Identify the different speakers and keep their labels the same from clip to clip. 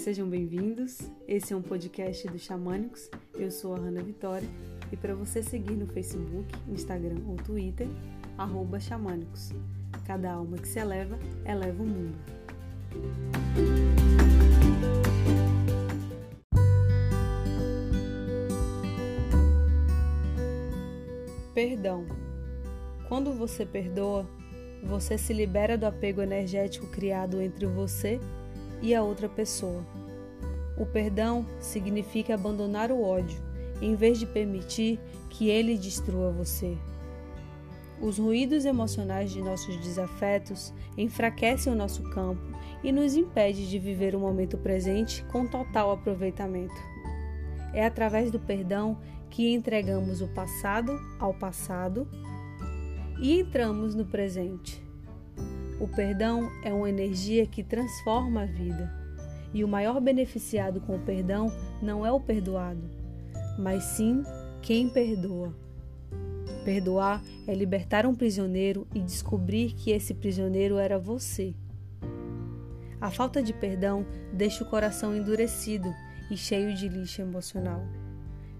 Speaker 1: Sejam bem-vindos. Esse é um podcast do Xamânicos. Eu sou a Hanna Vitória e para você seguir no Facebook, Instagram ou Twitter, Xamânicos. Cada alma que se eleva, eleva o mundo. Perdão. Quando você perdoa, você se libera do apego energético criado entre você e a outra pessoa. O perdão significa abandonar o ódio, em vez de permitir que ele destrua você. Os ruídos emocionais de nossos desafetos enfraquecem o nosso campo e nos impede de viver o momento presente com total aproveitamento. É através do perdão que entregamos o passado ao passado e entramos no presente. O perdão é uma energia que transforma a vida, e o maior beneficiado com o perdão não é o perdoado, mas sim quem perdoa. Perdoar é libertar um prisioneiro e descobrir que esse prisioneiro era você. A falta de perdão deixa o coração endurecido e cheio de lixo emocional.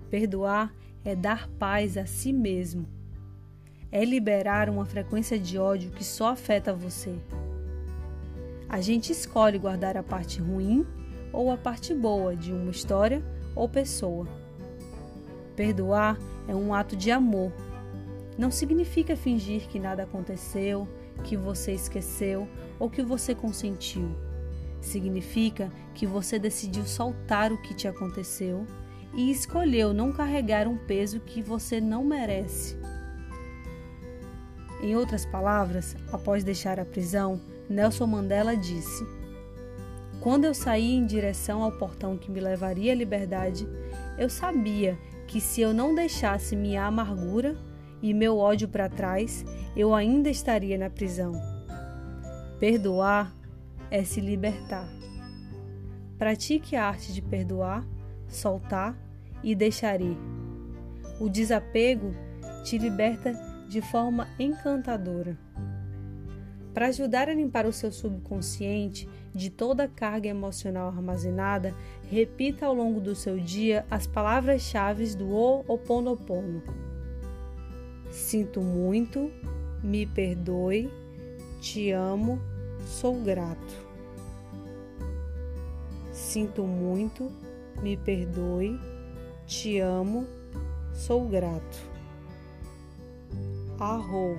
Speaker 1: Perdoar é dar paz a si mesmo é liberar uma frequência de ódio que só afeta você. A gente escolhe guardar a parte ruim ou a parte boa de uma história ou pessoa. Perdoar é um ato de amor. Não significa fingir que nada aconteceu, que você esqueceu ou que você consentiu. Significa que você decidiu soltar o que te aconteceu e escolheu não carregar um peso que você não merece. Em outras palavras, após deixar a prisão, Nelson Mandela disse: Quando eu saí em direção ao portão que me levaria à liberdade, eu sabia que se eu não deixasse minha amargura e meu ódio para trás, eu ainda estaria na prisão. Perdoar é se libertar. Pratique a arte de perdoar, soltar e deixar ir. O desapego te liberta de forma encantadora. Para ajudar a limpar o seu subconsciente de toda a carga emocional armazenada, repita ao longo do seu dia as palavras-chave do Ho'oponopono. Sinto muito, me perdoe, te amo, sou grato. Sinto muito, me perdoe, te amo, sou grato. Arrou